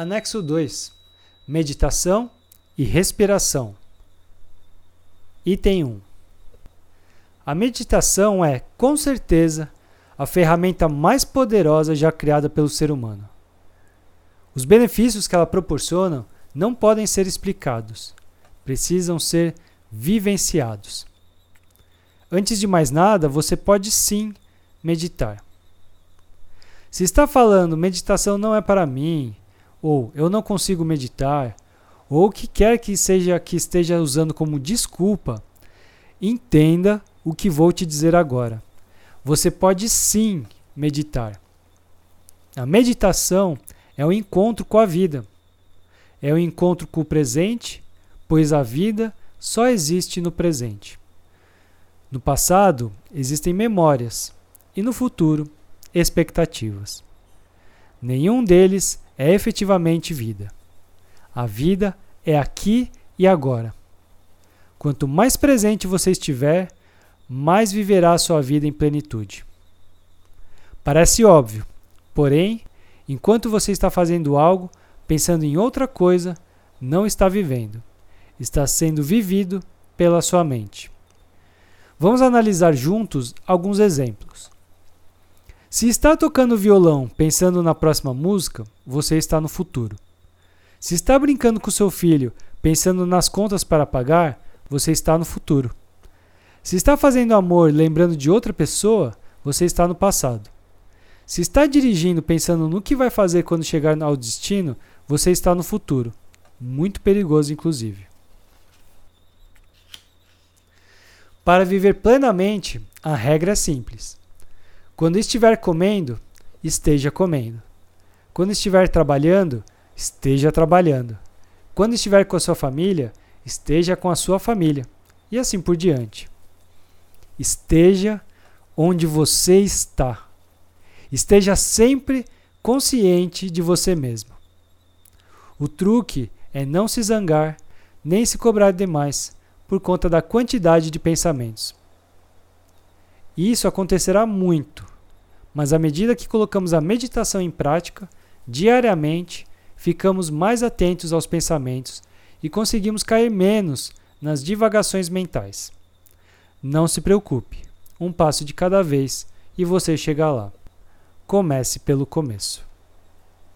Anexo 2: Meditação e respiração. Item 1. A meditação é, com certeza, a ferramenta mais poderosa já criada pelo ser humano. Os benefícios que ela proporciona não podem ser explicados, precisam ser vivenciados. Antes de mais nada, você pode sim meditar. Se está falando meditação não é para mim, ou eu não consigo meditar, ou o que quer que seja que esteja usando como desculpa, entenda o que vou te dizer agora. Você pode sim meditar. A meditação é o encontro com a vida. É o encontro com o presente, pois a vida só existe no presente. No passado existem memórias e no futuro expectativas. Nenhum deles é efetivamente vida. A vida é aqui e agora. Quanto mais presente você estiver, mais viverá a sua vida em plenitude. Parece óbvio, porém, enquanto você está fazendo algo, pensando em outra coisa, não está vivendo. Está sendo vivido pela sua mente. Vamos analisar juntos alguns exemplos. Se está tocando violão pensando na próxima música, você está no futuro. Se está brincando com seu filho pensando nas contas para pagar, você está no futuro. Se está fazendo amor lembrando de outra pessoa, você está no passado. Se está dirigindo pensando no que vai fazer quando chegar ao destino, você está no futuro. Muito perigoso, inclusive. Para viver plenamente, a regra é simples. Quando estiver comendo, esteja comendo. Quando estiver trabalhando, esteja trabalhando. Quando estiver com a sua família, esteja com a sua família. E assim por diante. Esteja onde você está. Esteja sempre consciente de você mesmo. O truque é não se zangar nem se cobrar demais por conta da quantidade de pensamentos. Isso acontecerá muito, mas à medida que colocamos a meditação em prática, diariamente ficamos mais atentos aos pensamentos e conseguimos cair menos nas divagações mentais. Não se preocupe, um passo de cada vez e você chega lá. Comece pelo começo.